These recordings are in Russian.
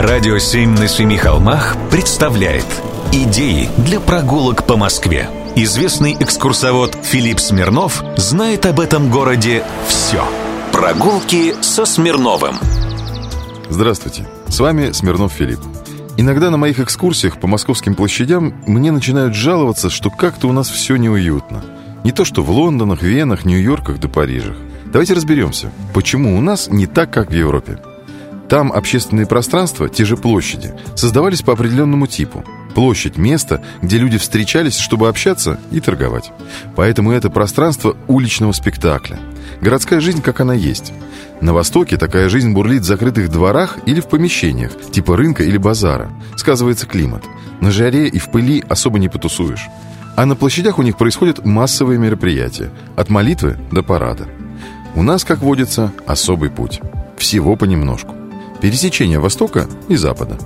Радио «Семь на семи холмах» представляет Идеи для прогулок по Москве. Известный экскурсовод Филипп Смирнов знает об этом городе все. Прогулки со Смирновым. Здравствуйте, с вами Смирнов Филипп. Иногда на моих экскурсиях по московским площадям мне начинают жаловаться, что как-то у нас все неуютно. Не то что в Лондонах, Венах, Нью-Йорках да Парижах. Давайте разберемся, почему у нас не так, как в Европе. Там общественные пространства, те же площади, создавались по определенному типу. Площадь – место, где люди встречались, чтобы общаться и торговать. Поэтому это пространство уличного спектакля. Городская жизнь, как она есть. На Востоке такая жизнь бурлит в закрытых дворах или в помещениях, типа рынка или базара. Сказывается климат. На жаре и в пыли особо не потусуешь. А на площадях у них происходят массовые мероприятия. От молитвы до парада. У нас, как водится, особый путь. Всего понемножку пересечение Востока и Запада.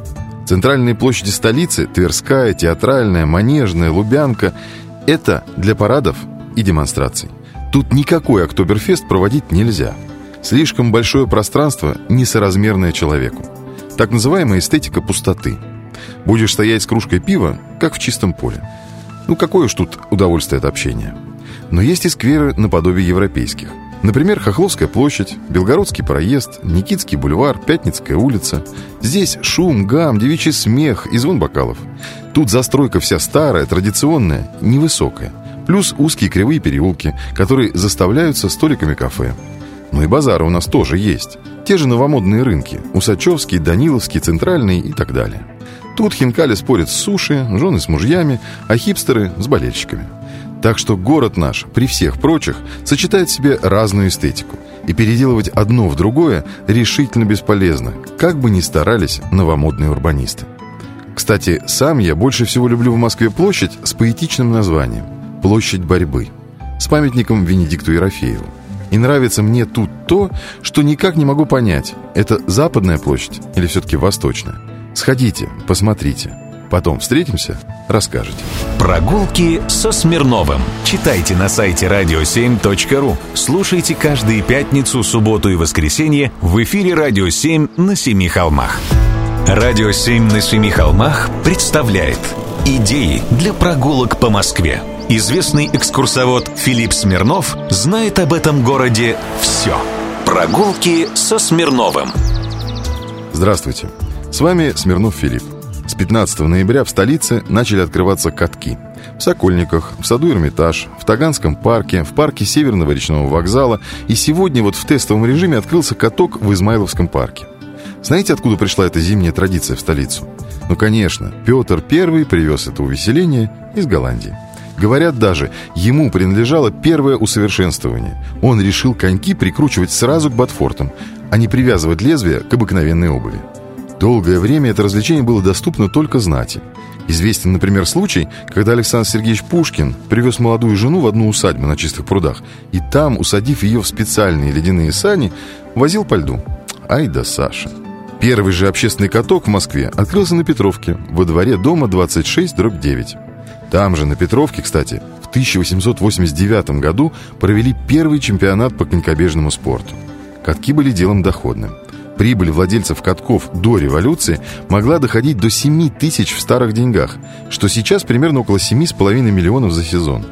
Центральные площади столицы – Тверская, Театральная, Манежная, Лубянка – это для парадов и демонстраций. Тут никакой Октоберфест проводить нельзя. Слишком большое пространство, несоразмерное человеку. Так называемая эстетика пустоты. Будешь стоять с кружкой пива, как в чистом поле. Ну, какое уж тут удовольствие от общения. Но есть и скверы наподобие европейских – Например, Хохловская площадь, Белгородский проезд, Никитский бульвар, Пятницкая улица. Здесь шум, гам, девичий смех и звон бокалов. Тут застройка вся старая, традиционная, невысокая. Плюс узкие кривые переулки, которые заставляются столиками кафе. Ну и базары у нас тоже есть. Те же новомодные рынки – Усачевский, Даниловский, Центральный и так далее. Тут хинкали спорят с суши, жены с мужьями, а хипстеры – с болельщиками – так что город наш, при всех прочих, сочетает в себе разную эстетику. И переделывать одно в другое решительно бесполезно, как бы ни старались новомодные урбанисты. Кстати, сам я больше всего люблю в Москве площадь с поэтичным названием «Площадь борьбы» с памятником Венедикту Ерофееву. И нравится мне тут то, что никак не могу понять, это западная площадь или все-таки восточная. Сходите, посмотрите. Потом встретимся, расскажете. Прогулки со Смирновым. Читайте на сайте radio7.ru. Слушайте каждые пятницу, субботу и воскресенье в эфире «Радио 7» на Семи холмах. «Радио 7» на Семи холмах представляет Идеи для прогулок по Москве. Известный экскурсовод Филипп Смирнов знает об этом городе все. Прогулки со Смирновым. Здравствуйте. С вами Смирнов Филипп. С 15 ноября в столице начали открываться катки. В Сокольниках, в саду Эрмитаж, в Таганском парке, в парке Северного речного вокзала и сегодня вот в тестовом режиме открылся каток в Измайловском парке. Знаете, откуда пришла эта зимняя традиция в столицу? Ну, конечно, Петр I привез это увеселение из Голландии. Говорят даже, ему принадлежало первое усовершенствование. Он решил коньки прикручивать сразу к ботфортам, а не привязывать лезвие к обыкновенной обуви. Долгое время это развлечение было доступно только знати. Известен, например, случай, когда Александр Сергеевич Пушкин привез молодую жену в одну усадьбу на чистых прудах, и там, усадив ее в специальные ледяные сани, возил по льду. Ай да Саша. Первый же общественный каток в Москве открылся на Петровке, во дворе дома 26, дробь 9. Там же, на Петровке, кстати, в 1889 году провели первый чемпионат по конькобежному спорту. Катки были делом доходным – Прибыль владельцев катков до революции могла доходить до 7 тысяч в старых деньгах, что сейчас примерно около 7,5 миллионов за сезон.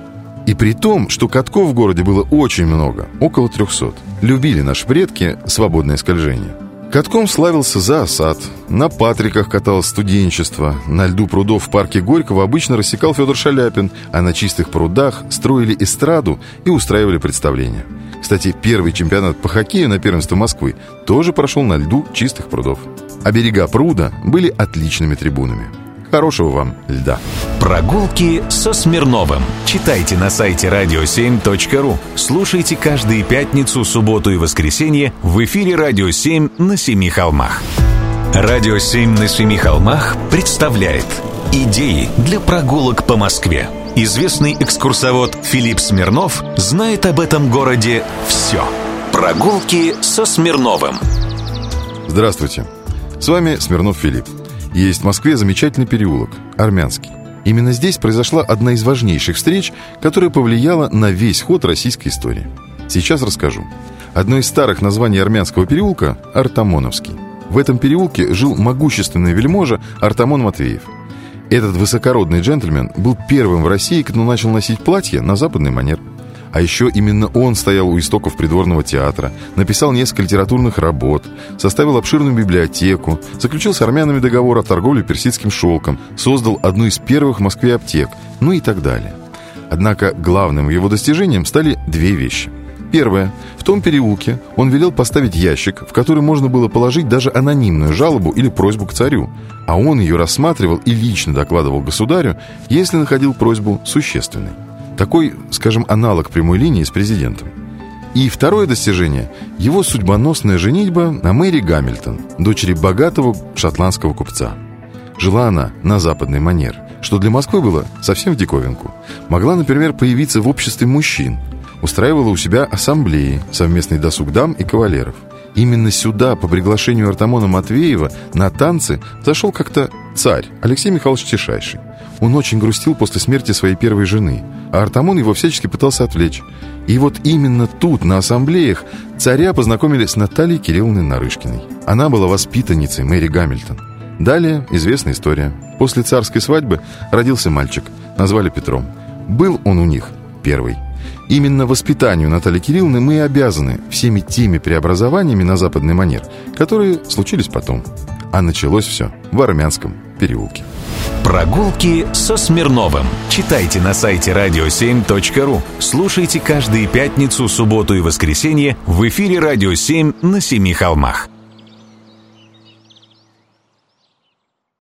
И при том, что катков в городе было очень много, около 300. Любили наши предки свободное скольжение. Катком славился за осад, на Патриках каталось студенчество, на льду прудов в парке Горького обычно рассекал Федор Шаляпин, а на чистых прудах строили эстраду и устраивали представления. Кстати, первый чемпионат по хоккею на первенство Москвы тоже прошел на льду чистых прудов. А берега пруда были отличными трибунами. Хорошего вам льда. Прогулки со Смирновым. Читайте на сайте radio7.ru. Слушайте каждые пятницу, субботу и воскресенье в эфире «Радио 7» на Семи холмах. «Радио 7» на Семи холмах представляет Идеи для прогулок по Москве. Известный экскурсовод Филипп Смирнов знает об этом городе все. Прогулки со Смирновым. Здравствуйте. С вами Смирнов Филипп. Есть в Москве замечательный переулок, Армянский. Именно здесь произошла одна из важнейших встреч, которая повлияла на весь ход российской истории. Сейчас расскажу. Одно из старых названий армянского переулка – Артамоновский. В этом переулке жил могущественный вельможа Артамон Матвеев. Этот высокородный джентльмен был первым в России, кто начал носить платье на западный манер. А еще именно он стоял у истоков придворного театра, написал несколько литературных работ, составил обширную библиотеку, заключил с армянами договор о торговле персидским шелком, создал одну из первых в Москве аптек, ну и так далее. Однако главным его достижением стали две вещи – Первое. В том переулке он велел поставить ящик, в который можно было положить даже анонимную жалобу или просьбу к царю, а он ее рассматривал и лично докладывал государю, если находил просьбу существенной. Такой, скажем, аналог прямой линии с президентом. И второе достижение – его судьбоносная женитьба на Мэри Гамильтон, дочери богатого шотландского купца. Жила она на западный манер, что для Москвы было совсем в диковинку. Могла, например, появиться в обществе мужчин – устраивала у себя ассамблеи, совместный досуг дам и кавалеров. Именно сюда, по приглашению Артамона Матвеева, на танцы зашел как-то царь Алексей Михайлович Тишайший. Он очень грустил после смерти своей первой жены, а Артамон его всячески пытался отвлечь. И вот именно тут, на ассамблеях, царя познакомили с Натальей Кирилловной Нарышкиной. Она была воспитанницей Мэри Гамильтон. Далее известная история. После царской свадьбы родился мальчик, назвали Петром. Был он у них первый – Именно воспитанию Натальи Кирилловны мы и обязаны всеми теми преобразованиями на западный манер, которые случились потом. А началось все в армянском переулке. Прогулки со Смирновым. Читайте на сайте radio7.ru. Слушайте каждые пятницу, субботу и воскресенье в эфире «Радио 7» на Семи холмах.